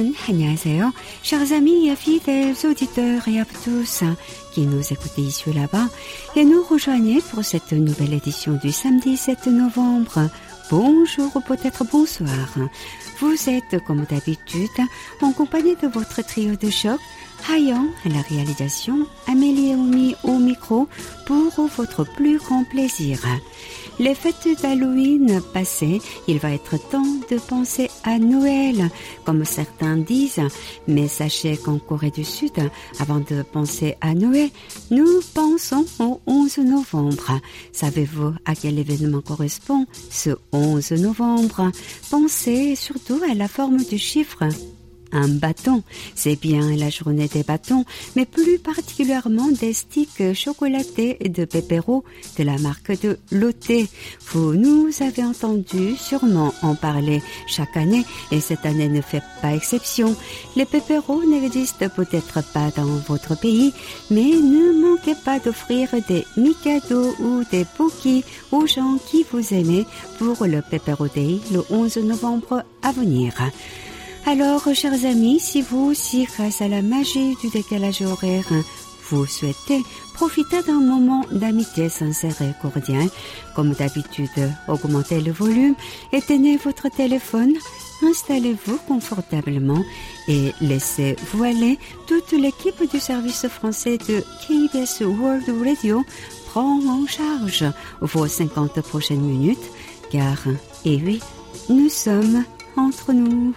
Hamoun, annyeonghaseyo. Chers amis, et fidèles auditeurs et à tous qui nous écoutez ici et là-bas et nous rejoignez pour cette nouvelle édition du samedi 7 novembre. Bonjour ou peut-être bonsoir. Vous êtes, comme d'habitude, en compagnie de votre trio de choc, Hayan à la réalisation, Amélie et Omi au micro pour votre plus grand plaisir. Les fêtes d'Halloween passées, il va être temps de penser à Noël, comme certains disent. Mais sachez qu'en Corée du Sud, avant de penser à Noël, nous pensons au 11 novembre. Savez-vous à quel événement correspond ce 11 novembre? Pensez surtout à la forme du chiffre un bâton. C'est bien la journée des bâtons, mais plus particulièrement des sticks chocolatés de Pépéro de la marque de Lotte. Vous nous avez entendu sûrement en parler chaque année et cette année ne fait pas exception. Les Pépéros n'existent peut-être pas dans votre pays, mais ne manquez pas d'offrir des Mikado ou des Pookies aux gens qui vous aimez pour le Pépéro Day le 11 novembre à venir. Alors, chers amis, si vous aussi, grâce à la magie du décalage horaire, vous souhaitez profiter d'un moment d'amitié sincère et cordial, comme d'habitude, augmentez le volume, éteignez votre téléphone, installez-vous confortablement et laissez-vous aller. Toute l'équipe du service français de KBS World Radio prend en charge vos 50 prochaines minutes, car, et oui, nous sommes entre nous.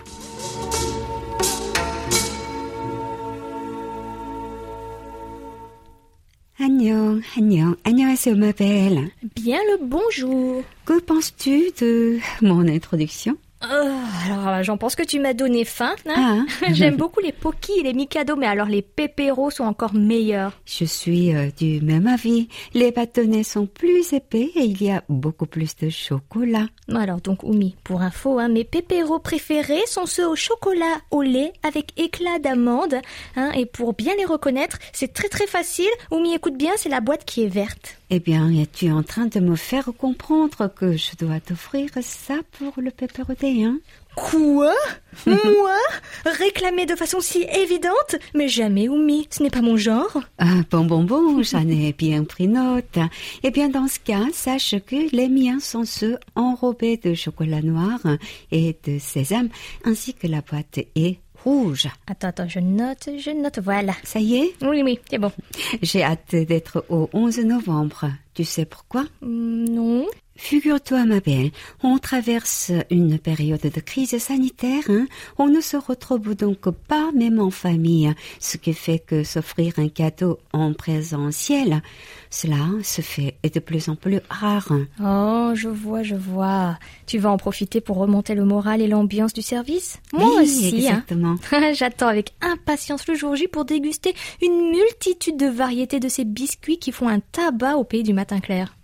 Annyeong, Annyeong, annyeonghaseyo ma belle. Bien le bonjour. Que penses-tu de mon introduction? Alors, euh, j'en pense que tu m'as donné faim. hein. J'aime beaucoup les Poki et les Mikado, mais alors les Pépéros sont encore meilleurs. Je suis euh, du même avis. Les bâtonnets sont plus épais et il y a beaucoup plus de chocolat. Alors donc, Oumi, pour info, hein, mes Pépéros préférés sont ceux au chocolat au lait avec éclat d'amande. hein, et pour bien les reconnaître, c'est très très facile. Oumi, écoute bien, c'est la boîte qui est verte. Eh bien, es-tu en train de me faire comprendre que je dois t'offrir ça pour le hein Quoi? Moi? Réclamer de façon si évidente? Mais jamais, Oumi, ce n'est pas mon genre. Ah, bon, bon, bon, j'en ai bien pris note. Eh bien, dans ce cas, sache que les miens sont ceux enrobés de chocolat noir et de sésame, ainsi que la boîte est rouge. Attends, attends, je note, je note, voilà. Ça y est? Oui, oui, c'est bon. J'ai hâte d'être au 11 novembre. Tu sais pourquoi? Hmm, Non. Figure-toi, ma belle, on traverse une période de crise sanitaire. Hein? On ne se retrouve donc pas même en famille, ce qui fait que s'offrir un cadeau en présentiel, cela se fait de plus en plus rare. Oh, je vois, je vois. Tu vas en profiter pour remonter le moral et l'ambiance du service? Moi Oui, aussi, hein. exactement. J'attends avec impatience le jour J pour déguster une multitude de variétés de ces biscuits qui font un tabac au pays du matin clair.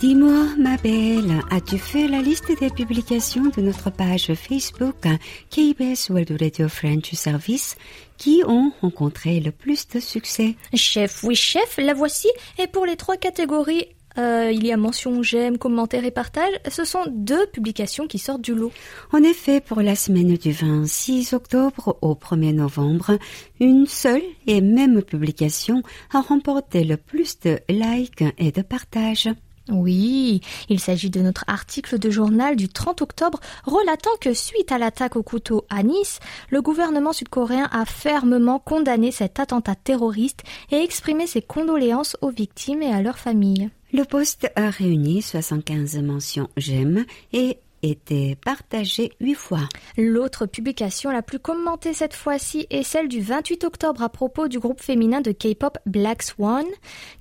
Dis-moi, ma belle, as-tu fait la liste des publications de notre page Facebook KBS World Radio French Service qui ont rencontré le plus de succès? Chef, oui chef, la voici. Et pour les trois catégories, euh, il y a mention, j'aime, commentaire et partage. Ce sont deux publications qui sortent du lot. En effet, pour la semaine du 26 octobre au 1er novembre, une seule et même publication a remporté le plus de likes et de partages. Oui, il s'agit de notre article de journal du 30 octobre relatant que suite à l'attaque au couteau à Nice, le gouvernement sud-coréen a fermement condamné cet attentat terroriste et exprimé ses condoléances aux victimes et à leurs familles. Le post a réuni 75 mentions j'aime et été partagé huit fois. L'autre publication la plus commentée cette fois-ci est celle du 28 octobre à propos du groupe féminin de K-pop Black Swan,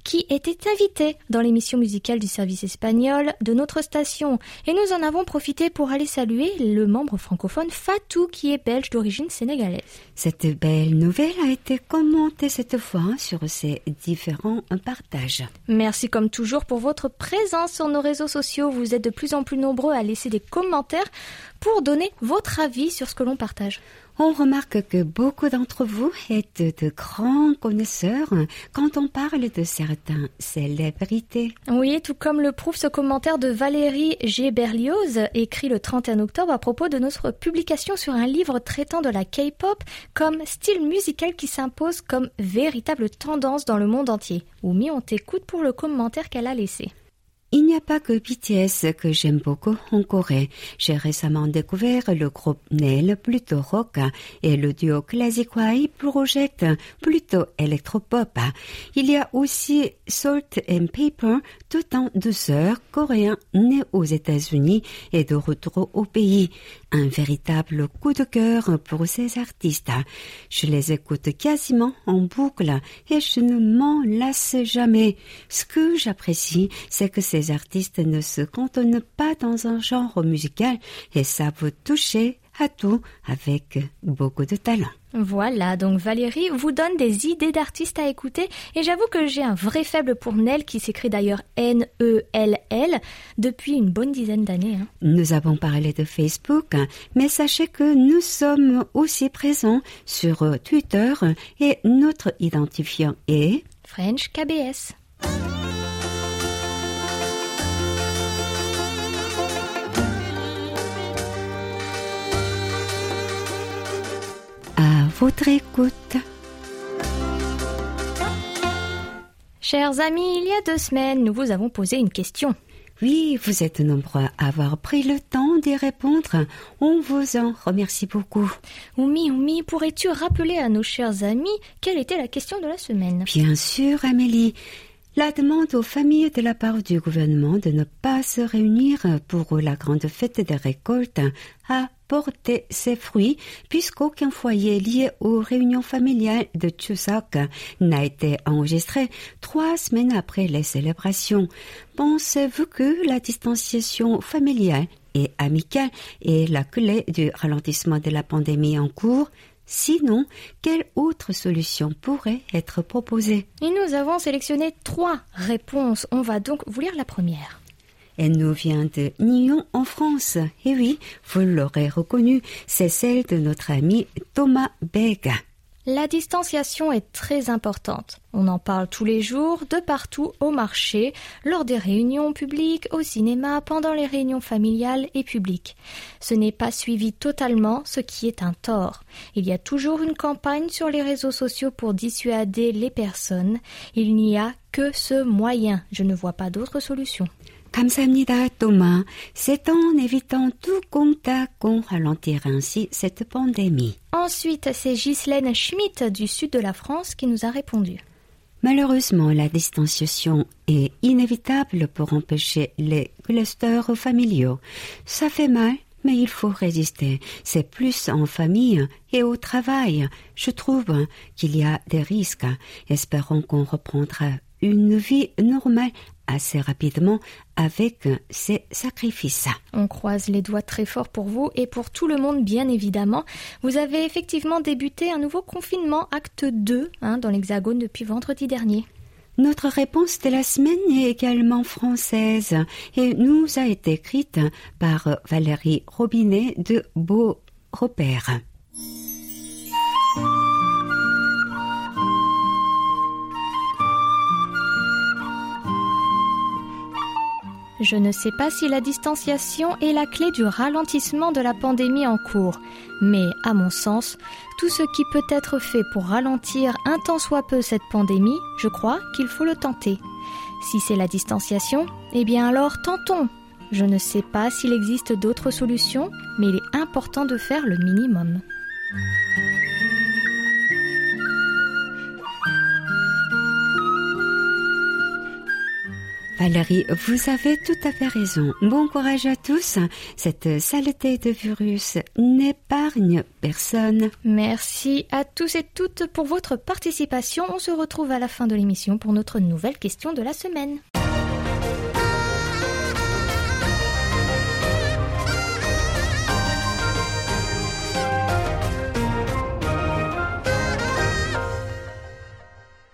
qui était invité dans l'émission musicale du service espagnol de notre station. Et nous en avons profité pour aller saluer le membre francophone Fatou, qui est belge d'origine sénégalaise. Cette belle nouvelle a été commentée cette fois sur ces différents partages. Merci comme toujours pour votre présence sur nos réseaux sociaux. Vous êtes de plus en plus nombreux à laisser des commentaires pour donner votre avis sur ce que l'on partage. On remarque que beaucoup d'entre vous êtes de grands connaisseurs quand on parle de certaines célébrités. Oui, tout comme le prouve ce commentaire de Valérie G. Berlioz, écrit le 31 octobre à propos de notre publication sur un livre traitant de la K-pop comme style musical qui s'impose comme véritable tendance dans le monde entier. Oumi, on t'écoute pour le commentaire qu'elle a laissé. Il n'y a pas que BTS que j'aime beaucoup en Corée. J'ai récemment découvert le groupe Nail plutôt rock et le duo Classic Y Project plutôt électropop. Il y a aussi Salt and Paper tout en douceur coréen né aux États-Unis et de retour au pays. Un véritable coup de cœur pour ces artistes. Je les écoute quasiment en boucle et je ne m'en lasse jamais. Ce que j'apprécie, c'est que ces artistes ne se cantonnent pas dans un genre musical et savent toucher à tout avec beaucoup de talent. Voilà, donc Valérie vous donne des idées d'artistes à écouter et j'avoue que j'ai un vrai faible pour Nel qui s'écrit d'ailleurs N-E-L-L depuis une bonne dizaine d'années. Hein. Nous avons parlé de Facebook, mais sachez que nous sommes aussi présents sur Twitter et notre identifiant est French KBS. Votre écoute. Chers amis, il y a deux semaines, nous vous avons posé une question. Oui, vous êtes nombreux à avoir pris le temps d'y répondre. On vous en remercie beaucoup. Oumi, Oumi, pourrais-tu rappeler à nos chers amis quelle était la question de la semaine? Bien sûr, Amélie. La demande aux familles de la part du gouvernement de ne pas se réunir pour la grande fête des récoltes a porté ses fruits puisqu'aucun foyer lié aux réunions familiales de Chuseok n'a été enregistré trois semaines après les célébrations. Pensez-vous que la distanciation familiale et amicale est la clé du ralentissement de la pandémie en cours? Sinon, quelle autre solution pourrait être proposée? Nous avons sélectionné trois réponses. On va donc vous lire la première. Elle nous vient de Nyon en France. Et oui, vous l'aurez reconnu, c'est celle de notre ami Thomas Bega. La distanciation est très importante. On en parle tous les jours, de partout, au marché, lors des réunions publiques, au cinéma, pendant les réunions familiales et publiques. Ce n'est pas suivi totalement, ce qui est un tort. Il y a toujours une campagne sur les réseaux sociaux pour dissuader les personnes. Il n'y a que ce moyen. Je ne vois pas d'autre solution. 감사합니다, Thomas. C'est en évitant tout contact qu'on ralentira ainsi cette pandémie. Ensuite, c'est Ghislaine Schmidt du sud de la France qui nous a répondu. Malheureusement, la distanciation est inévitable pour empêcher les clusters familiaux. Ça fait mal, mais il faut résister. C'est plus en famille et au travail. Je trouve qu'il y a des risques. Espérons qu'on reprendra une vie normale assez rapidement avec ces sacrifices. On croise les doigts très fort pour vous et pour tout le monde, bien évidemment. Vous avez effectivement débuté un nouveau confinement, acte 2, hein, dans l'Hexagone depuis vendredi dernier. Notre réponse de la semaine est également française et nous a été écrite par Valérie Robinet de Beau Repère. Je ne sais pas si la distanciation est la clé du ralentissement de la pandémie en cours, mais à mon sens, tout ce qui peut être fait pour ralentir un tant soit peu cette pandémie, je crois qu'il faut le tenter. Si c'est la distanciation, eh bien alors tentons. Je ne sais pas s'il existe d'autres solutions, mais il est important de faire le minimum. Valérie, vous avez tout à fait raison. Bon courage à tous. Cette saleté de virus n'épargne personne. Merci à tous et toutes pour votre participation. On se retrouve à la fin de l'émission pour notre nouvelle question de la semaine.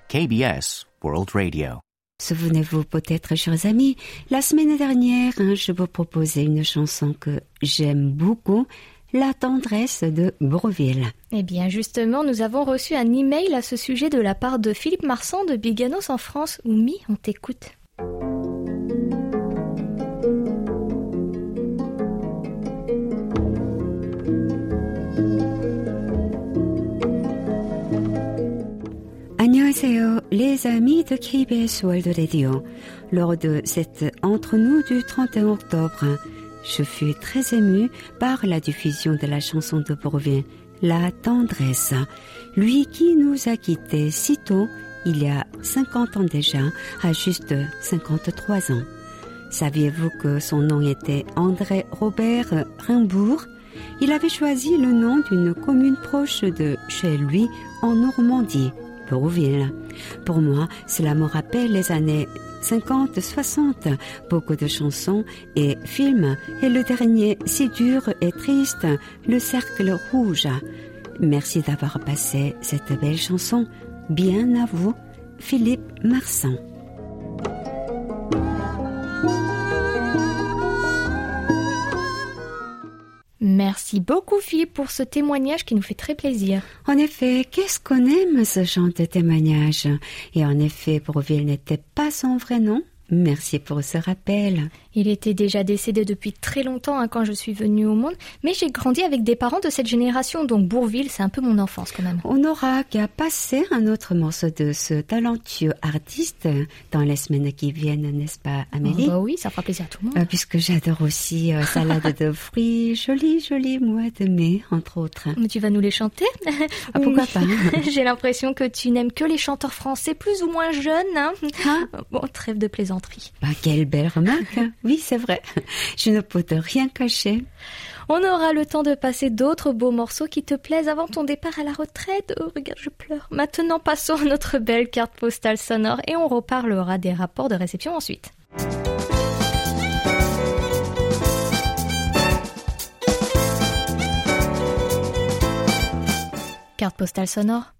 KBS World Radio. Souvenez-vous peut-être, chers amis, la semaine dernière, hein, je vous proposais une chanson que j'aime beaucoup, La tendresse de Bourville. Eh bien, justement, nous avons reçu un email à ce sujet de la part de Philippe Marsan de Biganos en France. Oumi, on t'écoute. Annyeonghaseyo, les amis de KBS World Radio. Lors de cette entre-nous du 31 octobre, je fus très ému par la diffusion de la chanson de Bourville, La tendresse. Lui qui nous a quittés si tôt, il y a 50 ans déjà, à juste 53 ans. Saviez-vous que son nom était André Robert Rimbourg? Il avait choisi le nom d'une commune proche de chez lui en Normandie. Pour moi, cela me rappelle les années 50, 60, beaucoup de chansons et films, et le dernier, si dur et triste, Le Cercle Rouge. Merci d'avoir passé cette belle chanson. Bien à vous, Philippe Marsan. Merci beaucoup Philippe pour ce témoignage qui nous fait très plaisir. En effet, qu'est-ce qu'on aime ce genre de témoignage? Et en effet, Bourville n'était pas son vrai nom. Merci pour ce rappel. Il était déjà décédé depuis très longtemps hein, quand je suis venue au monde, mais j'ai grandi avec des parents de cette génération, donc Bourville, c'est un peu mon enfance quand même. On aura qu'à passer un autre morceau de ce talentueux artiste dans les semaines qui viennent, n'est-ce pas, Amélie? Oh, bah Oui, ça fera plaisir à tout le monde. Euh, puisque j'adore aussi euh, salade de fruits, joli, joli mois de mai, entre autres. Mais tu vas nous les chanter? Ah, Pourquoi pas? J'ai l'impression que tu n'aimes que les chanteurs français plus ou moins jeunes. Hein ah. Bon, trêve de plaisanterie. Bah, quelle belle remarque Oui, c'est vrai. Je ne peux te rien cacher. On aura le temps de passer d'autres beaux morceaux qui te plaisent avant ton départ à la retraite. Oh, regarde, je pleure. Maintenant, passons à notre belle carte postale sonore et on reparlera des rapports de réception ensuite. Carte postale sonore.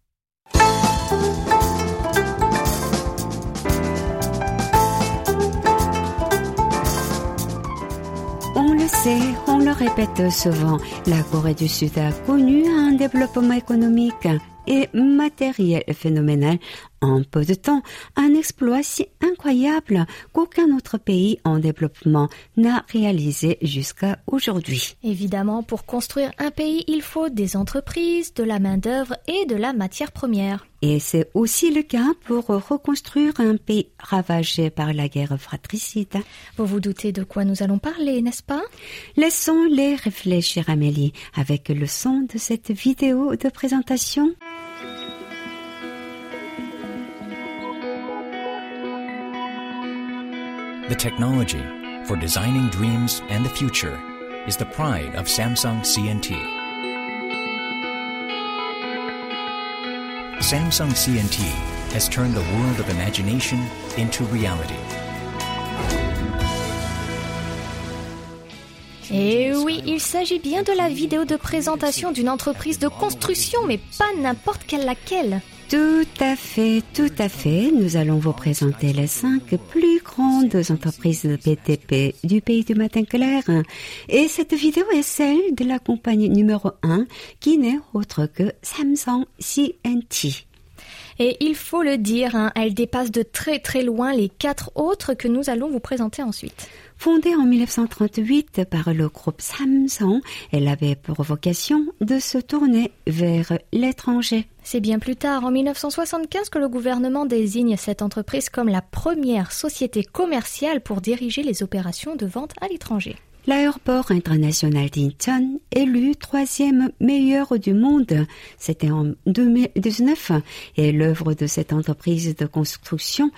On le sait, on le répète souvent, la Corée du Sud a connu un développement économique et matériel phénoménal en peu de temps, un exploit si incroyable qu'aucun autre pays en développement n'a réalisé jusqu'à aujourd'hui. Évidemment, pour construire un pays, il faut des entreprises, de la main-d'œuvre et de la matière première. Et c'est aussi le cas pour reconstruire un pays ravagé par la guerre fratricide. Vous vous doutez de quoi nous allons parler, n'est-ce pas? Laissons-les réfléchir, Amélie, avec le son de cette vidéo de présentation. The technology for designing dreams and the future is the pride of Samsung CNT. Samsung CNT has turned the world of imagination into reality. Et Eh oui, il s'agit bien de la vidéo de présentation d'une entreprise de construction, mais pas n'importe quelle laquelle. Tout à fait, tout à fait. Nous allons vous présenter les cinq plus grandes entreprises de BTP du pays du matin clair. Et cette vidéo est celle de la compagnie numéro un qui n'est autre que Samsung CNT. Et il faut le dire, hein, elle dépasse de très très loin les quatre autres que nous allons vous présenter ensuite. Fondée en 1938 par le groupe Samsung, elle avait pour vocation de se tourner vers l'étranger. C'est bien plus tard, en 1975, que le gouvernement désigne cette entreprise comme la première société commerciale pour diriger les opérations de vente à l'étranger. L'aéroport international d'Incheon, élu troisième meilleur du monde, c'était en 2019, est l'œuvre de cette entreprise de construction,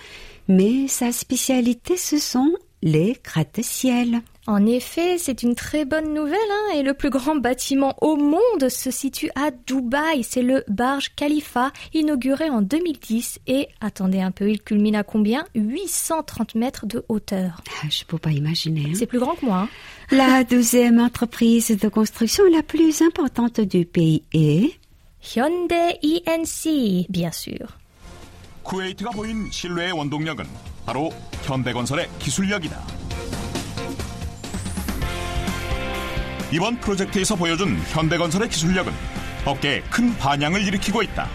mais sa spécialité ce sont les gratte-ciel. En effet, c'est une très bonne nouvelle, hein, et le plus grand bâtiment au monde se situe à Dubaï. C'est le Burj Khalifa, inauguré en 2010, et attendez un peu, il culmine à combien? 830 mètres de hauteur. Ah, Je peux pas imaginer. hein. C'est plus grand que moi. hein. La deuxième entreprise de construction la plus importante du pays est Hyundai ENC, bien sûr. 쿠웨이트가 보인 실내의 원동력은 바로 현대건설의 기술력이다. 이번 프로젝트에서 보여준 현대건설의 기술력은 업계에 큰 반향을 일으키고 있다.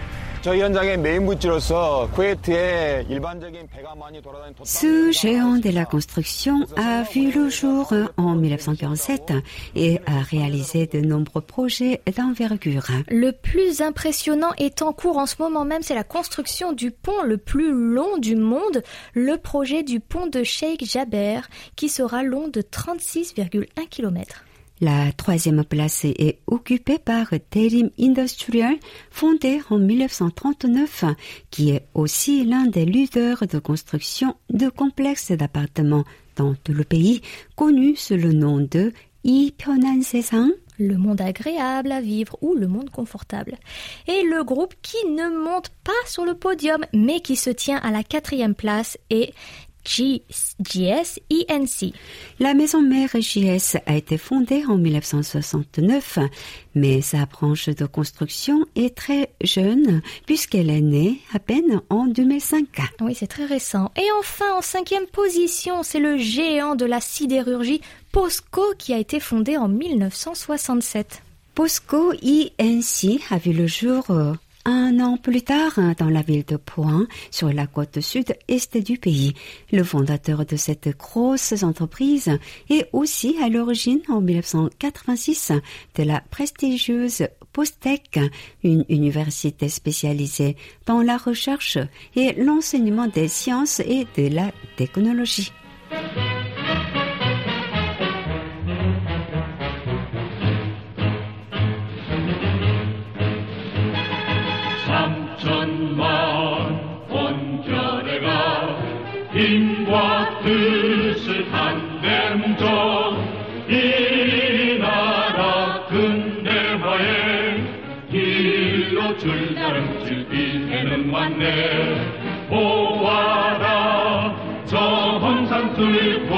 Ce géant de la construction a vu le jour en 1947 et a réalisé de nombreux projets d'envergure. Le plus impressionnant est en cours en ce moment même, c'est la construction du pont le plus long du monde, le projet du pont de Sheikh Jaber, qui sera long de 36,1 km. La troisième place est occupée par Terim Industrial, fondé en 1939, qui est aussi l'un des leaders de construction de complexes d'appartements dans tout le pays, connu sous le nom de Ipyonan le monde agréable à vivre ou le monde confortable. Et le groupe qui ne monte pas sur le podium mais qui se tient à la quatrième place est JS La maison mère JS a été fondée en 1969, mais sa branche de construction est très jeune puisqu'elle est née à peine en 2005. Oui, c'est très récent. Et enfin, en cinquième position, c'est le géant de la sidérurgie POSCO qui a été fondé en 1967. POSCO INC a vu le jour euh, un an plus tard, dans la ville de Point, sur la côte sud-est du pays, le fondateur de cette grosse entreprise est aussi à l'origine en 1986 de la prestigieuse Postec, une université spécialisée dans la recherche et l'enseignement des sciences et de la technologie. 힘과 뜻을 한대뭉쳐 이 나라 근대화에 길로 줄다름질 이해는 왔네. 보아라 저 hom상 뚫고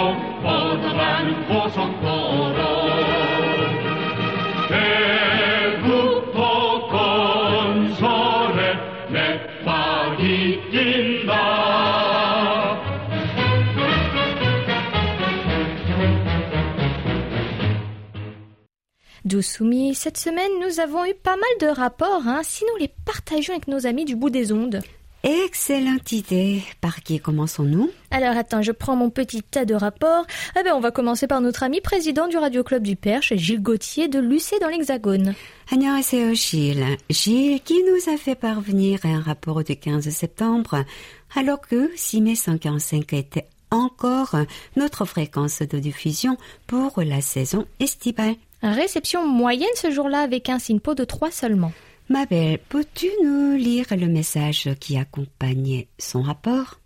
Dousoumi, cette semaine, nous avons eu pas mal de rapports, hein, si nous les partageons avec nos amis du bout des ondes. Excellente idée. Par qui commençons-nous? Alors attends, je prends mon petit tas de rapports. Eh ben, on va commencer par notre ami président du Radio Club du Perche, Gilles Gauthier de Lucé dans l'Hexagone. c'est Gilles. Gilles qui nous a fait parvenir un rapport du 15 septembre, alors que 6145 était encore notre fréquence de diffusion pour la saison estivale. Réception moyenne ce jour-là avec un SINPO de 3 seulement. Ma belle, peux-tu nous lire le message qui accompagnait son rapport?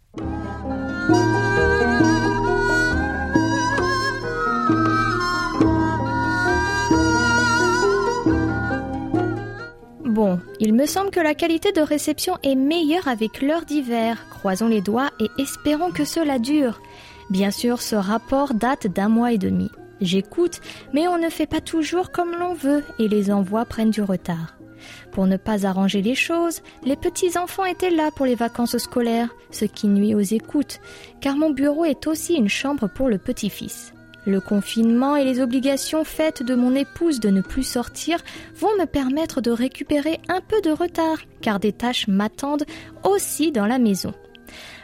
Bon, il me semble que la qualité de réception est meilleure avec l'heure d'hiver. Croisons les doigts et espérons que cela dure. Bien sûr, ce rapport date d'un mois et demi. J'écoute, mais on ne fait pas toujours comme l'on veut et les envois prennent du retard. Pour ne pas arranger les choses, les petits-enfants étaient là pour les vacances scolaires, ce qui nuit aux écoutes, car mon bureau est aussi une chambre pour le petit-fils. Le confinement et les obligations faites de mon épouse de ne plus sortir vont me permettre de récupérer un peu de retard, car des tâches m'attendent aussi dans la maison.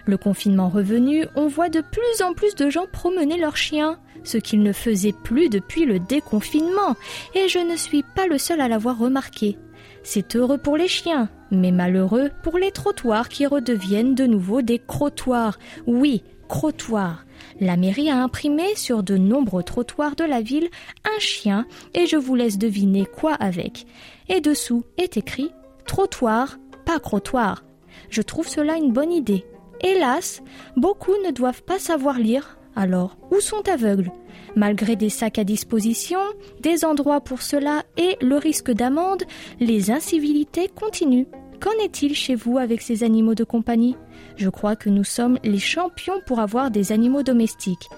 Le confinement revenu, on voit de plus en plus de gens promener leurs chiens, ce qu'ils ne faisaient plus depuis le déconfinement, et je ne suis pas le seul à l'avoir remarqué. C'est heureux pour les chiens, mais malheureux pour les trottoirs qui redeviennent de nouveau des crottoirs. Oui, crottoirs. La mairie a imprimé sur de nombreux trottoirs de la ville un chien et je vous laisse deviner quoi avec. Et dessous est écrit trottoir, pas crottoir. Je trouve cela une bonne idée. Hélas, beaucoup ne doivent pas savoir lire, alors où sont aveugles? Malgré des sacs à disposition, des endroits pour cela et le risque d'amende, les incivilités continuent. Qu'en est-il chez vous avec ces animaux de compagnie? Je crois que nous sommes les champions pour avoir des animaux domestiques.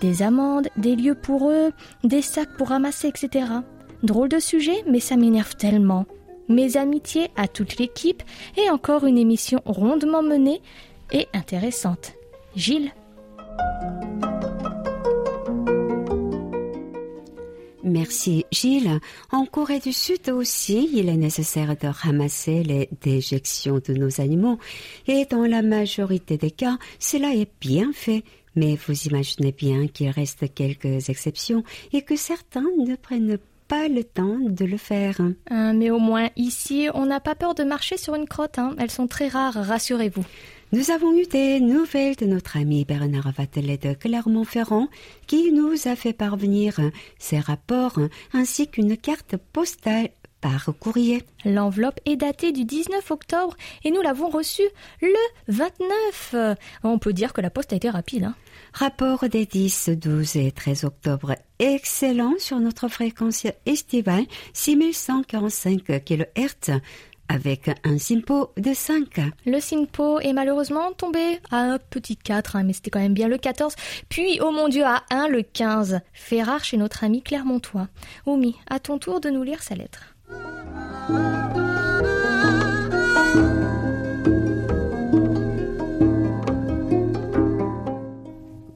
Des amendes, des lieux pour eux, des sacs pour ramasser, etc. Drôle de sujet, mais ça m'énerve tellement. Mes amitiés à toute l'équipe et encore une émission rondement menée et intéressante. Gilles Merci Gilles. En Corée du Sud aussi, il est nécessaire de ramasser les déjections de nos animaux et dans la majorité des cas, cela est bien fait. Mais vous imaginez bien qu'il reste quelques exceptions et que certains ne prennent pas le temps de le faire. Euh, mais au moins ici, on n'a pas peur de marcher sur une crotte. hein. Elles sont très rares, rassurez-vous. Nous avons eu des nouvelles de notre ami Bernard Vatelet de Clermont-Ferrand qui nous a fait parvenir ses rapports ainsi qu'une carte postale par courrier. L'enveloppe est datée du 19 octobre et nous l'avons reçue le 29. Euh, On peut dire que la poste a été rapide. hein. Rapport des 10, 12 et 13 octobre excellent sur notre fréquence estivale 6145 kHz avec un simpo de 5. Le SINPO est malheureusement tombé à un petit 4, hein, mais c'était quand même bien le 14. Puis, oh mon Dieu, à 1 le 15. Fait rare chez notre ami Clermontois. Oumi, à ton tour de nous lire sa lettre.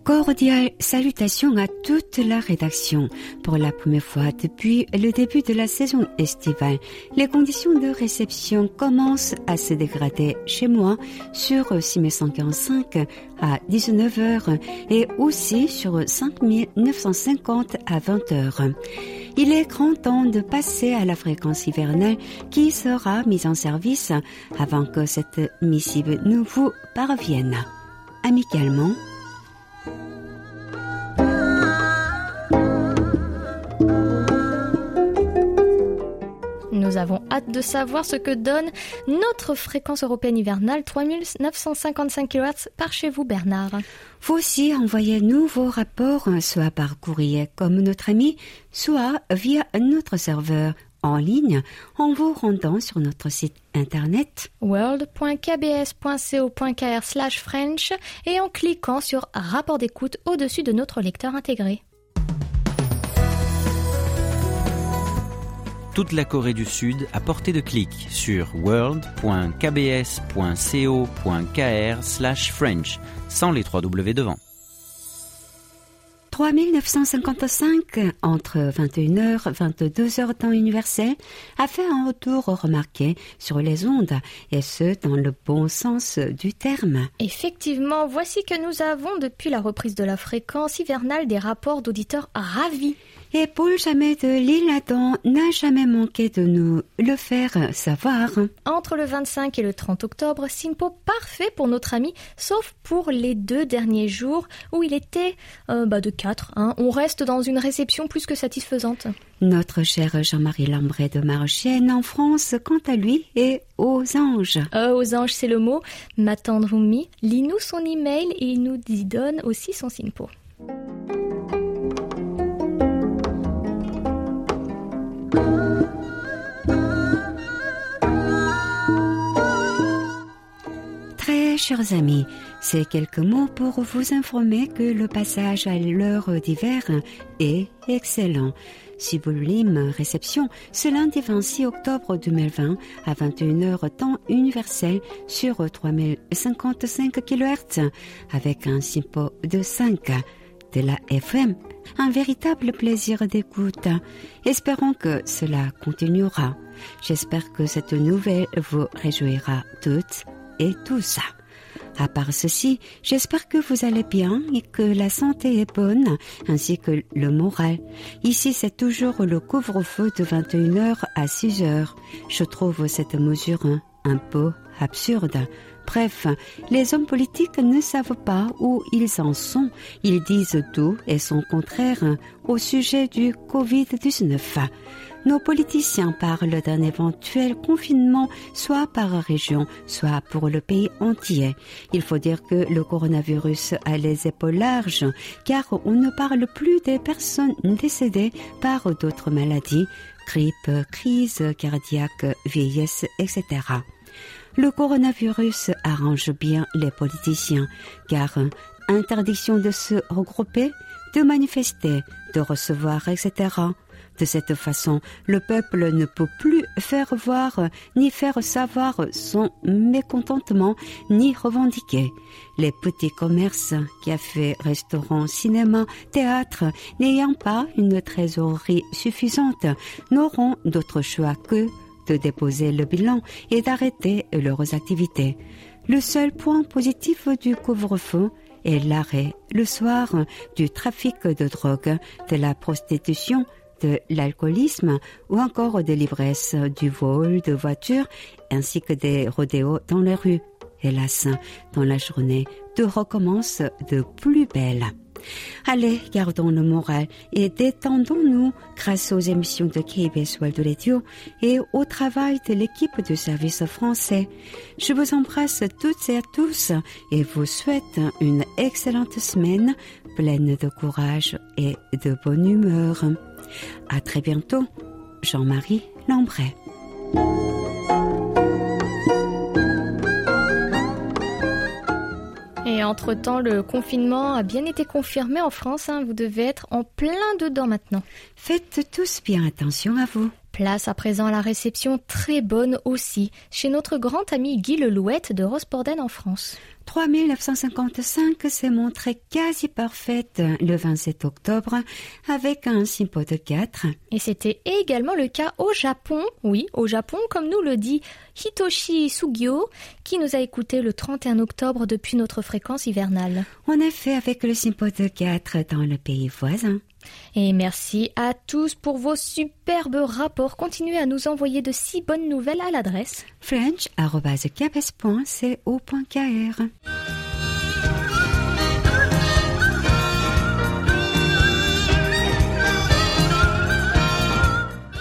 Cordiale salutation à toute la rédaction. Pour la première fois depuis le début de la saison estivale, les conditions de réception commencent à se dégrader chez moi sur 6145 à 19h et aussi sur 5950 à 20h. Il est grand temps de passer à la fréquence hivernale qui sera mise en service avant que cette missive ne vous parvienne. Amicalement, Nous avons hâte de savoir ce que donne notre fréquence européenne hivernale 3955 kHz par chez vous, Bernard. Vous aussi envoyez-nous vos rapports, soit par courrier comme notre ami, soit via notre serveur en ligne en vous rendant sur notre site internet. world.kbs.co.kr slash French et en cliquant sur rapport d'écoute au-dessus de notre lecteur intégré. Toute la Corée du Sud à portée de clic sur world.kbs.co.kr/french sans les trois W devant. 3955 entre 21h 22h temps universel a fait un retour remarqué sur les ondes et ce dans le bon sens du terme. Effectivement, voici que nous avons depuis la reprise de la fréquence hivernale des rapports d'auditeurs ravis. Et Paul Jamais de l'île Adam n'a jamais manqué de nous le faire savoir. Entre le 25 et le 30 octobre, Simpo parfait pour notre ami, sauf pour les deux derniers jours où il était euh, bah, de 4. hein. On reste dans une réception plus que satisfaisante. Notre cher Jean-Marie Lambret de Marchienne en France, quant à lui, est aux anges. Euh, aux anges, c'est le mot. Ma tendre Oumi, lis-nous son email et il nous y donne aussi son Simpo. Très chers amis, ces quelques mots pour vous informer que le passage à l'heure d'hiver est excellent. Sublime réception ce lundi 26 octobre 2020 à 21h temps universel sur 3055 kHz avec un simpo de 5 de la FM. Un véritable plaisir d'écoute. Espérons que cela continuera. J'espère que cette nouvelle vous réjouira toutes et tous. À part ceci, j'espère que vous allez bien et que la santé est bonne, ainsi que le moral. Ici, c'est toujours le couvre-feu de 21h à 6h. Je trouve cette mesure un, peu absurde. Bref, les hommes politiques ne savent pas où ils en sont. Ils disent tout et son contraire au sujet du Covid-19. Nos politiciens parlent d'un éventuel confinement soit par région, soit pour le pays entier. Il faut dire que le coronavirus a les épaules larges, car on ne parle plus des personnes décédées par d'autres maladies, grippe, crise cardiaque, vieillesse, etc. Le coronavirus arrange bien les politiciens, car interdiction de se regrouper, de manifester, de recevoir, etc. De cette façon, le peuple ne peut plus faire voir ni faire savoir son mécontentement ni revendiquer. Les petits commerces, cafés, restaurants, cinéma, théâtre, n'ayant pas une trésorerie suffisante, n'auront d'autre choix que de déposer le bilan et d'arrêter leurs activités. Le seul point positif du couvre-feu est l'arrêt le soir du trafic de drogue, de la prostitution, de l'alcoolisme ou encore de l'ivresse, du vol de voitures ainsi que des rodéos dans les rues. Hélas, dans la journée, tout recommence de plus belle. Allez, gardons le moral et détendons-nous grâce aux émissions de KBS World Radio et au travail de l'équipe du service français. Je vous embrasse toutes et à tous et vous souhaite une excellente semaine pleine de courage et de bonne humeur. À très bientôt, Jean-Marie Lambray. Et entre-temps, le confinement a bien été confirmé en France. hein. Vous devez être en plein dedans maintenant. Faites tous bien attention à vous. Place à présent à la réception très bonne aussi chez notre grand ami Guy Lelouette de Rosporden en France. 3955 s'est montrée quasi parfaite le 27 octobre avec un simpo de 4. Et c'était également le cas au Japon, oui, au Japon, comme nous le dit Hitoshi Sugio, qui nous a écouté le 31 octobre depuis notre fréquence hivernale. En effet, avec le simpo de 4 dans le pays voisin. Et merci à tous pour vos superbes rapports. Continuez à nous envoyer de si bonnes nouvelles à l'adresse. french.kbs.co.kr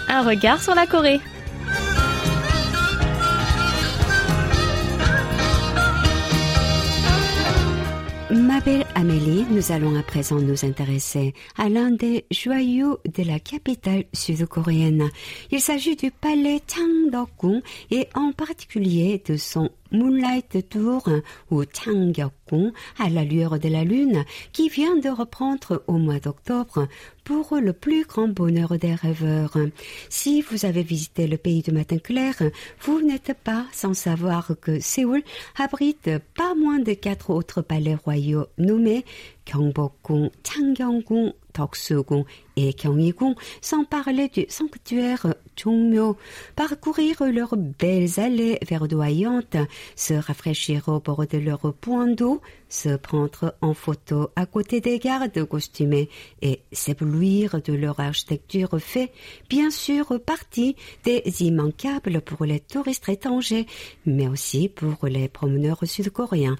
Un regard sur la Corée. Ma belle Amélie, nous allons à présent nous intéresser à l'un des joyaux de la capitale sud-coréenne. Il s'agit du palais Changdeokgung et en particulier de son Moonlight Tour ou Changgyeokgung à la lueur de la lune qui vient de reprendre au mois d'octobre pour le plus grand bonheur des rêveurs. Si vous avez visité le pays du matin clair, vous n'êtes pas sans savoir que Séoul abrite pas moins de quatre autres palais royaux nommés Gyeongbokgung, Changgyeonggung, Toksugung et Gyeongnigung, sans parler du sanctuaire Jongmyo. Parcourir leurs belles allées verdoyantes, se rafraîchir au bord de leurs points d'eau, se prendre en photo à côté des gardes costumés et s'éblouir de leur architecture fait bien sûr partie des immanquables pour les touristes étrangers, mais aussi pour les promeneurs sud-coréens.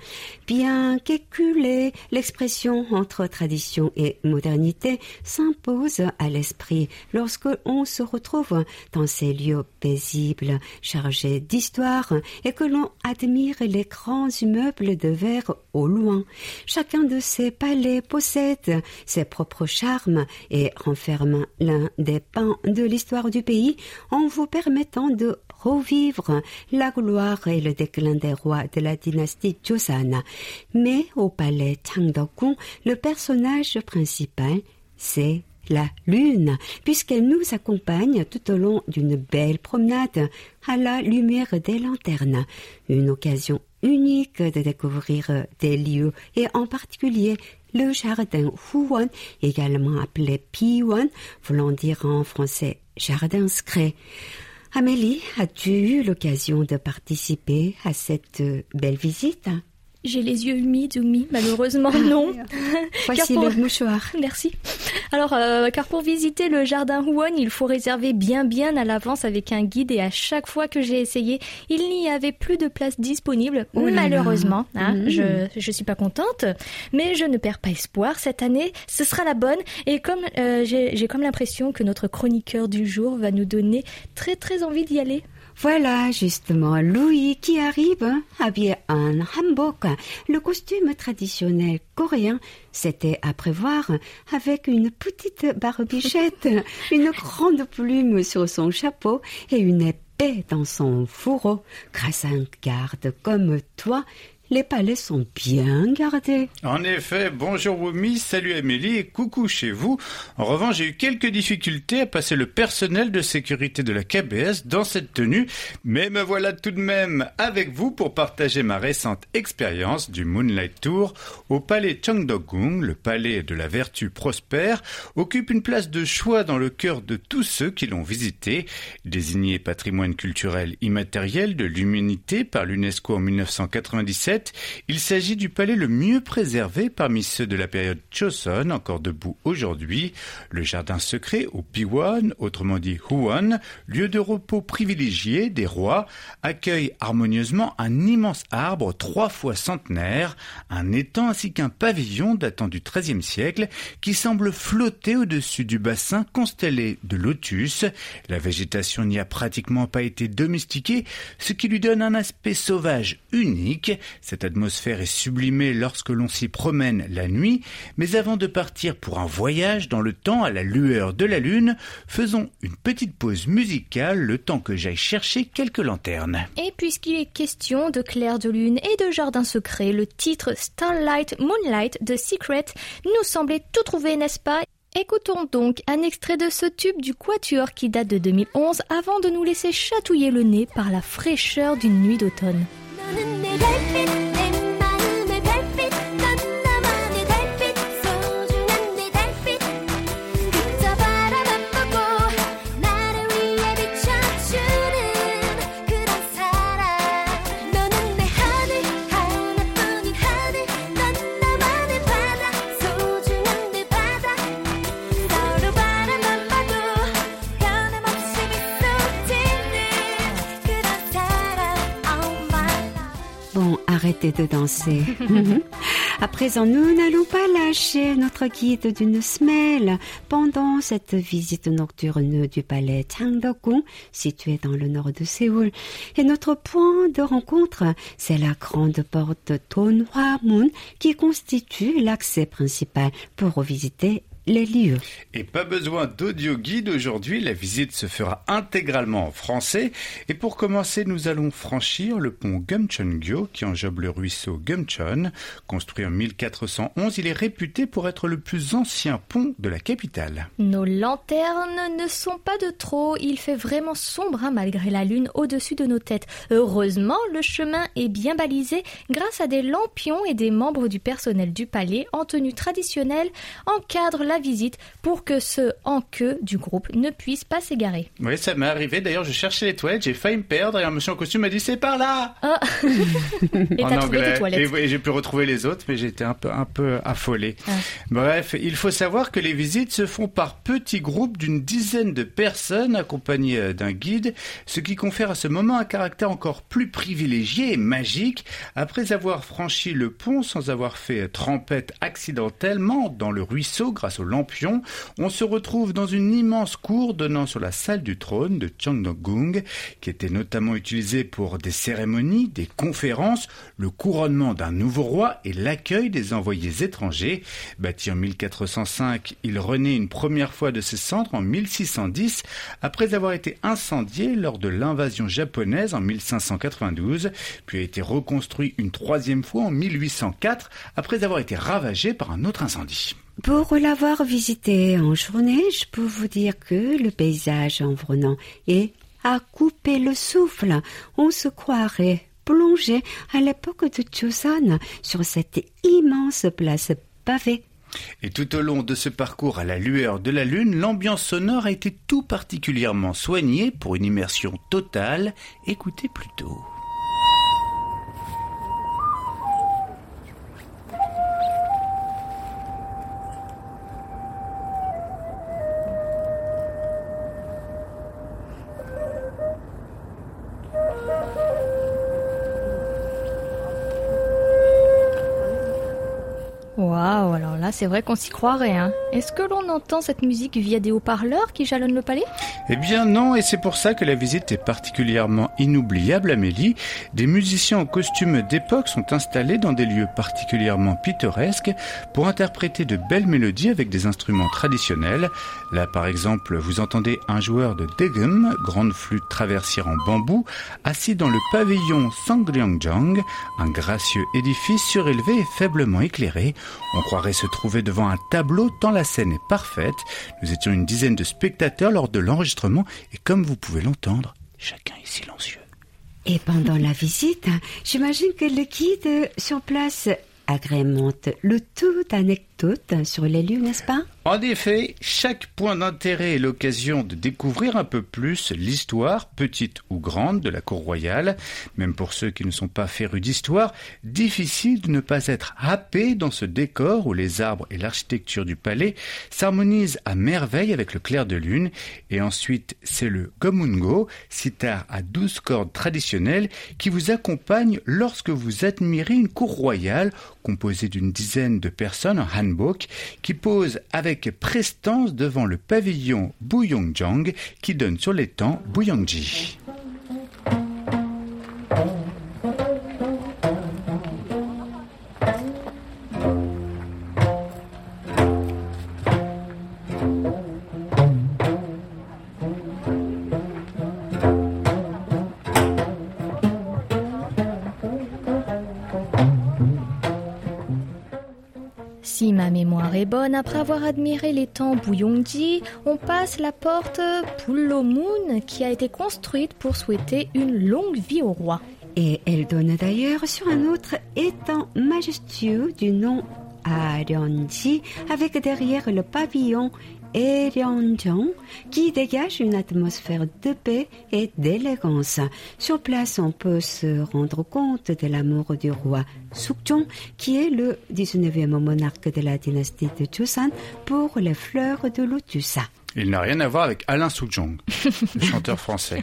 Bien qu'éculée, l'expression entre tradition et modernité s'impose à l'esprit lorsque on se retrouve dans ces lieux paisibles, chargés d'histoire, et que l'on admire les grands immeubles de verre au loin. Chacun de ces palais possède ses propres charmes et renferme l'un des pans de l'histoire du pays en vous permettant de revivre la gloire et le déclin des rois de la dynastie Joseon. Mais au palais Changdeokgung, le personnage principal, c'est la lune, puisqu'elle nous accompagne tout au long d'une belle promenade à la lumière des lanternes. Une occasion unique de découvrir des lieux et en particulier le jardin Huwon, également appelé Piwon, voulant dire en français jardin secret. Amélie, as-tu eu l'occasion de participer à cette belle visite? J'ai les yeux humides, Oumi, malheureusement non. Voici pour- le mouchoir. Merci. Alors, euh, car pour visiter le jardin Huon, il faut réserver bien bien à l'avance avec un guide et à chaque fois que j'ai essayé, il n'y avait plus de place disponible. Oh. Malheureusement, hein, Mhm. je je suis pas contente, mais je ne perds pas espoir. Cette année, ce sera la bonne et comme euh, j'ai comme l'impression que notre chroniqueur du jour va nous donner très très envie d'y aller. Voilà justement Louis qui arrive hein, habillé en hanbok, le costume traditionnel coréen. C'était à prévoir avec une petite barbichette, une grande plume sur son chapeau et une épée dans son fourreau. Grâce à un garde comme toi, les palais sont bien gardés. En effet, bonjour Wumi, salut Amélie et coucou chez vous. En revanche, j'ai eu quelques difficultés à passer le personnel de sécurité de la KBS dans cette tenue, mais me voilà tout de même avec vous pour partager ma récente expérience du Moonlight Tour au palais Changdeokgung, le palais de la vertu prospère, occupe une place de choix dans le cœur de tous ceux qui l'ont visité. Désigné patrimoine culturel immatériel de l'humanité par l'UNESCO en 1997, il s'agit du palais le mieux préservé parmi ceux de la période Choson, encore debout aujourd'hui. Le jardin secret au Biwan, autrement dit Huan, lieu de repos privilégié des rois, accueille harmonieusement un immense arbre trois fois centenaire, un étang ainsi qu'un pavillon datant du XIIIe siècle qui semble flotter au-dessus du bassin constellé de lotus. La végétation n'y a pratiquement pas été domestiquée, ce qui lui donne un aspect sauvage unique. Cette atmosphère est sublimée lorsque l'on s'y promène la nuit, mais avant de partir pour un voyage dans le temps à la lueur de la lune, faisons une petite pause musicale le temps que j'aille chercher quelques lanternes. Et puisqu'il est question de clair de lune et de jardin secret, le titre Starlight Moonlight de Secret nous semblait tout trouver, n'est-ce pas? Écoutons donc un extrait de ce tube du Quatuor qui date de 2011 avant de nous laisser chatouiller le nez par la fraîcheur d'une nuit d'automne. 너는 내 별빛 de danser. à présent, nous n'allons pas lâcher notre guide d'une semelle pendant cette visite nocturne du palais Changdeokgung, situé dans le nord de Séoul. Et notre point de rencontre, c'est la grande porte Tonhwa Moon qui constitue l'accès principal pour visiter les lieux. Et pas besoin d'audio guide aujourd'hui, la visite se fera intégralement en français. Et pour commencer, nous allons franchir le pont Gumcheon-gyo qui enjambe le ruisseau Gumcheon. Construit en 1411, il est réputé pour être le plus ancien pont de la capitale. Nos lanternes ne sont pas de trop, il fait vraiment sombre hein, malgré la lune au-dessus de nos têtes. Heureusement, le chemin est bien balisé grâce à des lampions et des membres du personnel du palais en tenue traditionnelle encadrent la visite pour que ceux en queue du groupe ne puissent pas s'égarer. Oui, ça m'est arrivé. D'ailleurs, je cherchais les toilettes, j'ai failli me perdre et un monsieur en costume m'a dit c'est par là. Ah. et en anglais. Et, j'ai pu retrouver les autres, mais j'étais un peu, un peu affolé. Ah. Bref, il faut savoir que les visites se font par petits groupes d'une dizaine de personnes accompagnées euh, d'un guide, ce qui confère à ce moment un caractère encore plus privilégié et magique après avoir franchi le pont sans avoir fait trempette accidentellement dans le ruisseau grâce au lampion, on se retrouve dans une immense cour donnant sur la salle du trône de Changdeokgung, qui était notamment utilisée pour des cérémonies, des conférences, le couronnement d'un nouveau roi et l'accueil des envoyés étrangers. Bâti en 1405, il renaît une première fois de ses cendres en 1610, après avoir été incendié lors de l'invasion japonaise en 1592, puis a été reconstruit une troisième fois en 1804, après avoir été ravagé par un autre incendie. Pour l'avoir visité en journée, je peux vous dire que le paysage environnant est à couper le souffle. On se croirait plongé à l'époque de Chosan sur cette immense place pavée. Et tout au long de ce parcours à la lueur de la lune, l'ambiance sonore a été tout particulièrement soignée pour une immersion totale. Écoutez plutôt. C'est vrai qu'on s'y croirait. Hein. Est-ce que l'on entend cette musique via des haut-parleurs qui jalonnent le palais? Eh bien non, et c'est pour ça que la visite est particulièrement inoubliable, Amélie. Des musiciens en costume d'époque sont installés dans des lieux particulièrement pittoresques pour interpréter de belles mélodies avec des instruments traditionnels. Là par exemple, vous entendez un joueur de degum, grande flûte traversière en bambou, assis dans le pavillon Sangryongjang, un gracieux édifice surélevé et faiblement éclairé on croirait se trouver devant un tableau tant la scène est parfaite. Nous étions une dizaine de spectateurs lors de l'enregistrement et comme vous pouvez l'entendre, chacun est silencieux. Et pendant la visite, j'imagine que le guide sur place agrémente le tout sur les lieux, n'est-ce pas? En effet, chaque point d'intérêt est l'occasion de découvrir un peu plus l'histoire, petite ou grande, de la cour royale. Même pour ceux qui ne sont pas férus d'histoire, difficile de ne pas être happé dans ce décor où les arbres et l'architecture du palais s'harmonisent à merveille avec le clair de lune. Et ensuite, c'est le gomungo, sitar à douze cordes traditionnelles, qui vous accompagne lorsque vous admirez une cour royale composée d'une dizaine de personnes en qui avec avec prestance devant le pavillon Buyongjang qui donne sur l'étang Buyongji. Bonne, après avoir admiré l'étang Buyongji, on passe la porte Pulomun qui a été construite pour souhaiter une longue vie au roi. Et elle donne d'ailleurs sur un autre étang majestueux du nom Aryeonji avec derrière le pavillon Eryonjong qui dégage une atmosphère de paix et d'élégance. Sur place, on peut se rendre compte de l'amour du roi Sukjong qui est le 19e monarque de la dynastie de Joseon pour les fleurs de lotus. Il n'a rien à voir avec Alain Sukjong, le chanteur français.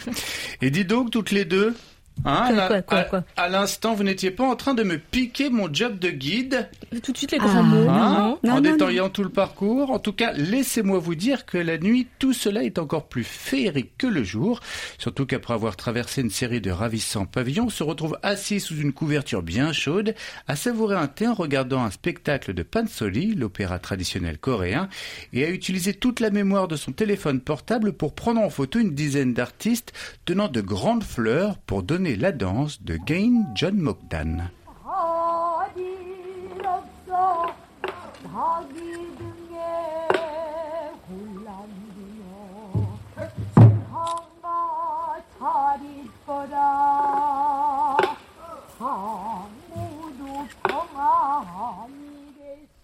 Et dis donc, toutes les deux, Hein, à, l'instant, vous n'étiez pas en train de me piquer mon job de guide Tout de suite les grands mots. Hein, en détaillant tout le parcours. En tout cas, laissez-moi vous dire que la nuit, tout cela est encore plus féerique que le jour. Surtout qu'après avoir traversé une série de ravissants pavillons, on se retrouve assis sous une couverture bien chaude, à savourer un thé en regardant un spectacle de Pansori, l'opéra traditionnel coréen, et à utiliser toute la mémoire de son téléphone portable pour prendre en photo une dizaine d'artistes tenant de grandes fleurs pour donner la danse de Gain John Mogdan.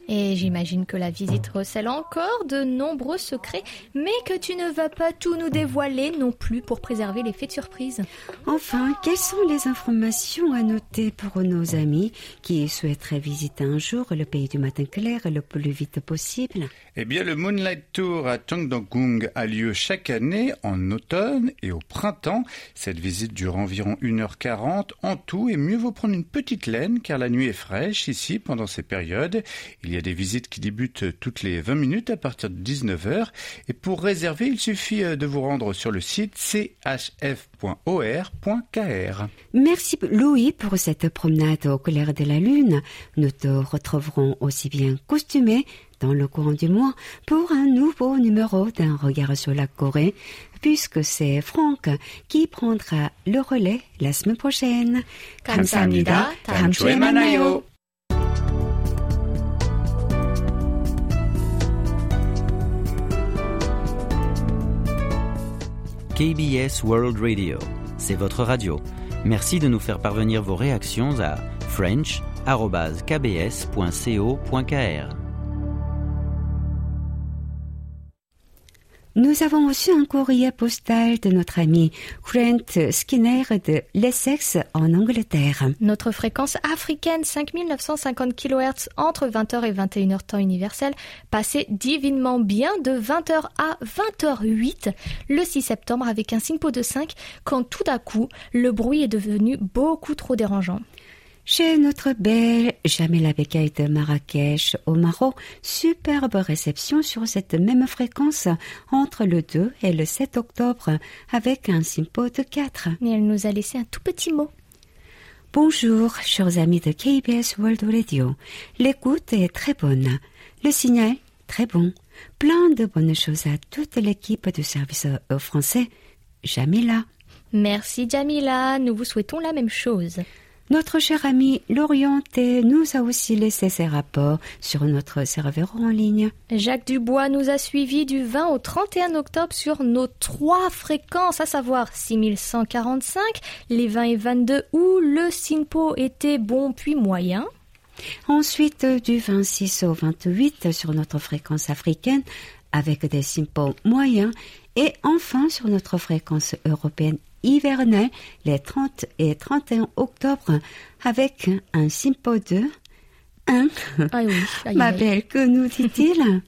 Et j'imagine que la visite recèle encore de nombreux secrets, mais que tu ne vas pas tout nous dévoiler non plus pour préserver l'effet de surprise. Enfin, quelles sont les informations à noter pour nos amis qui souhaiteraient visiter un jour le pays du matin clair le plus vite possible? Eh bien, le Moonlight Tour à Cheongdong a lieu chaque année en automne et au printemps. Cette visite dure environ 1h40 en tout et mieux vaut prendre une petite laine car la nuit est fraîche ici pendant ces périodes. Il y a des visites qui débutent toutes les 20 minutes à partir de 19h. Et pour réserver, il suffit euh, de vous rendre sur le site chf.or.kr. Merci Louis pour cette promenade au clair de la lune. Nous te retrouverons aussi bien costumé dans le courant du mois pour un nouveau numéro d'un regard sur la Corée, puisque c'est Franck qui prendra le relais la semaine prochaine. 감사합니다. 다음 주에 만나요. KBS World Radio. C'est votre radio. Merci de nous faire parvenir vos réactions à french.kbs.co.kr. Nous avons reçu un courrier postal de notre ami Grant Skinner de l'Essex en Angleterre. Notre fréquence africaine 5950 kHz entre 20h et 21h temps universel passait divinement bien de 20h à 20h08 le 6 septembre avec un SINPO de 5 quand tout à coup le bruit est devenu beaucoup trop dérangeant. Chez notre belle Jamila Bekay de Marrakech au Maroc, superbe réception sur cette même fréquence entre le 2 et le 7 octobre avec un simpo de 4. Et elle nous a laissé un tout petit mot. Bonjour, chers amis de KBS World Radio. L'écoute est très bonne. Le signal, très bon. Plein de bonnes choses à toute l'équipe du service euh, français. Jamila. Merci Jamila, nous vous souhaitons la même chose. Notre cher ami Lorienté nous a aussi laissé ses rapports sur notre serveur en ligne. Jacques Dubois nous a suivis du 20 au 31 octobre sur nos trois fréquences, à savoir 6145, les 20 et 22 où le SINPO était bon puis moyen. Ensuite, du 26 au 28 sur notre fréquence africaine avec des SINPO moyens et enfin sur notre fréquence européenne hivernale les 30 et 31 octobre avec un 2 1. Ah oui, Ma belle, que nous dit-il?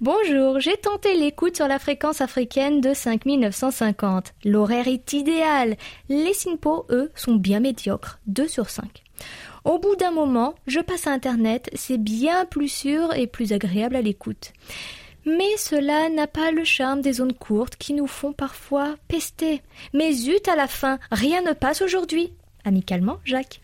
Bonjour, j'ai tenté l'écoute sur la fréquence africaine de 5950. L'horaire est idéal. Les SINPO, eux, sont bien médiocres, 2 sur 5. Au bout d'un moment, je passe à Internet, c'est bien plus sûr et plus agréable à l'écoute. Mais cela n'a pas le charme des zones courtes qui nous font parfois pester. Mais zut à la fin, rien ne passe aujourd'hui. Amicalement, Jacques.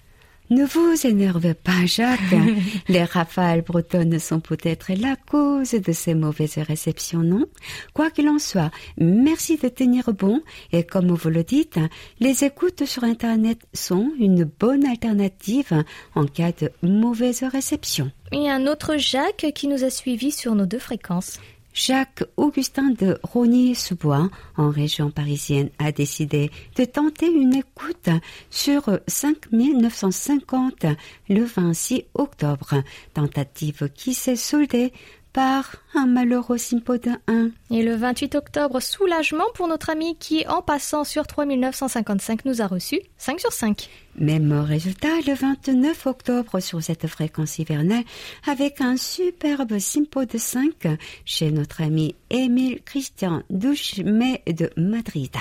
Ne vous énervez pas, Jacques. Les rafales bretonnes sont peut-être la cause de ces mauvaises réceptions, non? Quoi qu'il en soit, merci de tenir bon et comme vous le dites, les écoutes sur Internet sont une bonne alternative en cas de mauvaise réception. Et un autre Jacques qui nous a suivis sur nos deux fréquences. Jacques Augustin de Rogny-sous-Bois, en région parisienne, a décidé de tenter une écoute sur 5950 le 26 octobre, tentative qui s'est soldée par un malheureux simpo de 1. Et le 28 octobre, soulagement pour notre ami qui, en passant sur 3955, nous a reçu 5 sur 5. Même résultat le 29 octobre sur cette fréquence hivernale avec un superbe simpo de 5 chez notre ami Émile Christian Douchemet de Madrid.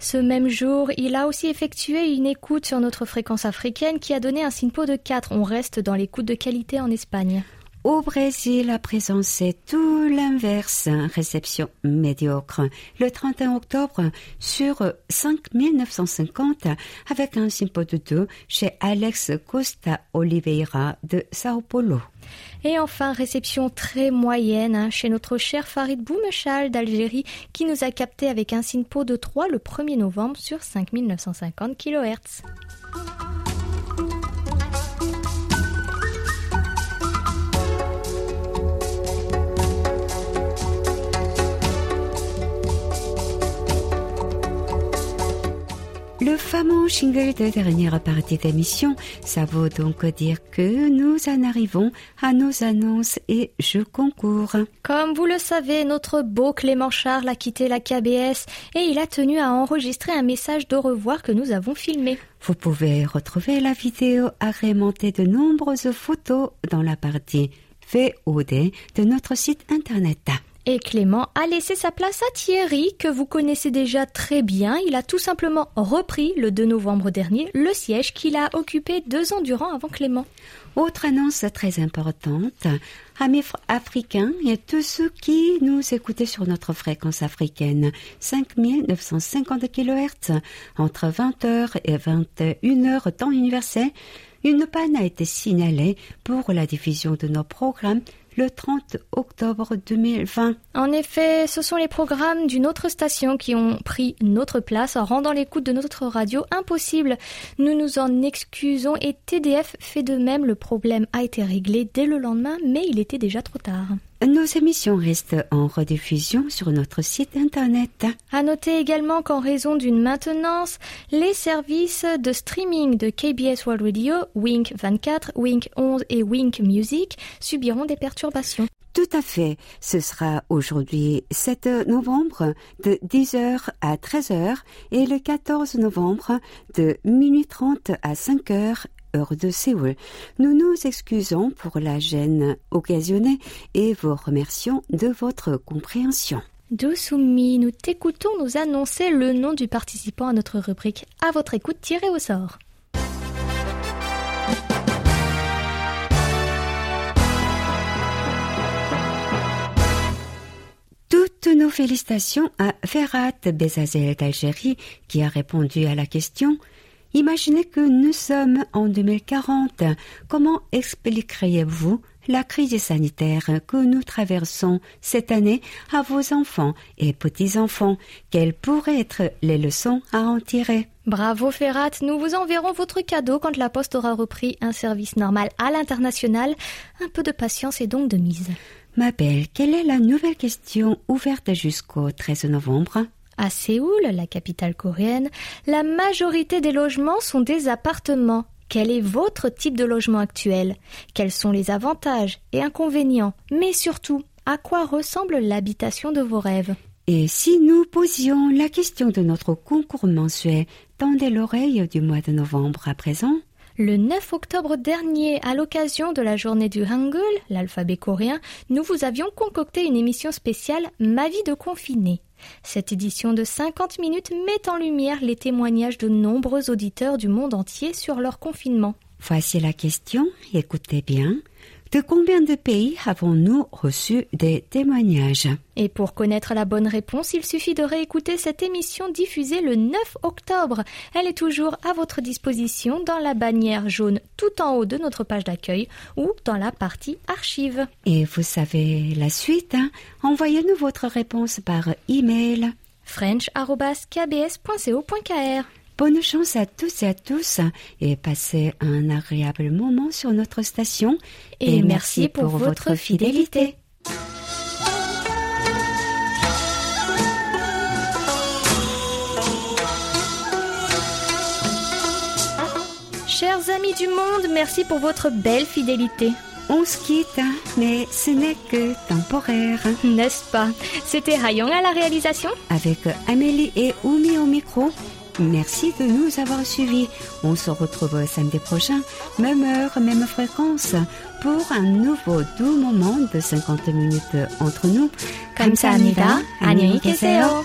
Ce même jour, il a aussi effectué une écoute sur notre fréquence africaine qui a donné un SINPO de 4. On reste dans l'écoute de qualité en Espagne. Au Brésil, à présent, c'est tout l'inverse. Réception médiocre. Le 31 octobre, sur 5950, avec un simpo de 2 chez Alex Costa Oliveira de Sao Paulo. Et enfin, réception très moyenne hein, chez notre cher Farid Boumechal d'Algérie qui nous a capté avec un SINPO de 3 le 1er novembre sur 5950 kHz. Le fameux jingle de dernière partie d'émission, ça veut donc dire que nous en arrivons à nos annonces et jeux concours. Comme vous le savez, notre beau Clément Charles a quitté la KBS et il a tenu à enregistrer un message de revoir que nous avons filmé. Vous pouvez retrouver la vidéo agrémentée de nombreuses photos dans la partie VOD de notre site internet. Et Clément a laissé sa place à Thierry, que vous connaissez déjà très bien. Il a tout simplement repris le 2 novembre dernier le siège qu'il a occupé deux ans durant avant Clément. Autre annonce très importante, amis fr- africains et tous ceux qui nous écoutaient sur notre fréquence africaine, 5950 kHz, entre 20h et 21h temps universel, une panne a été signalée pour la diffusion de nos programmes le 30 octobre 2020. En effet, ce sont les programmes d'une autre station qui ont pris notre place, rendant l'écoute de notre radio impossible. Nous nous en excusons et TDF fait de même. Le problème a été réglé dès le lendemain, mais il était déjà trop tard. Nos émissions restent en rediffusion sur notre site internet. À noter également qu'en raison d'une maintenance, les services de streaming de KBS World Radio, Wink 24, Wink 11 et Wink Music subiront des perturbations. Tout à fait. Ce sera aujourd'hui 7 novembre de 10h à 13h et le 14 novembre de minuit 30 à 5h heure de Séoul. Nous nous excusons pour la gêne occasionnée et vous remercions de votre compréhension. Dosumi, nous t'écoutons nous annoncer le nom du participant à notre rubrique À votre écoute tiré au sort. Toutes nos félicitations à Ferhat Bezazel d'Algérie qui a répondu à la question Imaginez que nous sommes en 2040. Comment expliqueriez-vous la crise sanitaire que nous traversons cette année à vos enfants et petits-enfants? Quelles pourraient être les leçons à en tirer? Bravo Ferrat, nous vous enverrons votre cadeau quand la Poste aura repris un service normal à l'international. Un peu de patience et donc de mise. Ma belle, quelle est la nouvelle question ouverte jusqu'au 13 novembre? À Séoul, la capitale coréenne, la majorité des logements sont des appartements. Quel est votre type de logement actuel? Quels sont les avantages et inconvénients? Mais surtout, à quoi ressemble l'habitation de vos rêves? Et si nous posions la question de notre concours mensuel, tendez l'oreille du mois de novembre à présent le 9 octobre dernier, à l'occasion de la journée du Hangul, l'alphabet coréen, nous vous avions concocté une émission spéciale Ma vie de confiné. Cette édition de 50 minutes met en lumière les témoignages de nombreux auditeurs du monde entier sur leur confinement. Voici la question, écoutez bien. De combien de pays avons-nous reçu des témoignages? Et pour connaître la bonne réponse, il suffit de réécouter cette émission diffusée le 9 octobre. Elle est toujours à votre disposition dans la bannière jaune tout en haut de notre page d'accueil ou dans la partie archives. Et vous savez la suite, hein? Envoyez-nous votre réponse par email french.kbs.co.kr Bonne chance à tous et à tous et passez un agréable moment sur notre station. Et, merci pour, votre fidélité. Chers amis du monde, merci pour votre belle fidélité. On se quitte, mais ce n'est que temporaire. N'est-ce pas? C'était Rayon à la réalisation Avec Amélie et Oumi au micro. Merci de nous avoir suivis. On se retrouve samedi prochain, même heure, même fréquence, pour un nouveau doux moment de 50 minutes entre nous. 감사합니다. 안녕히 계세요.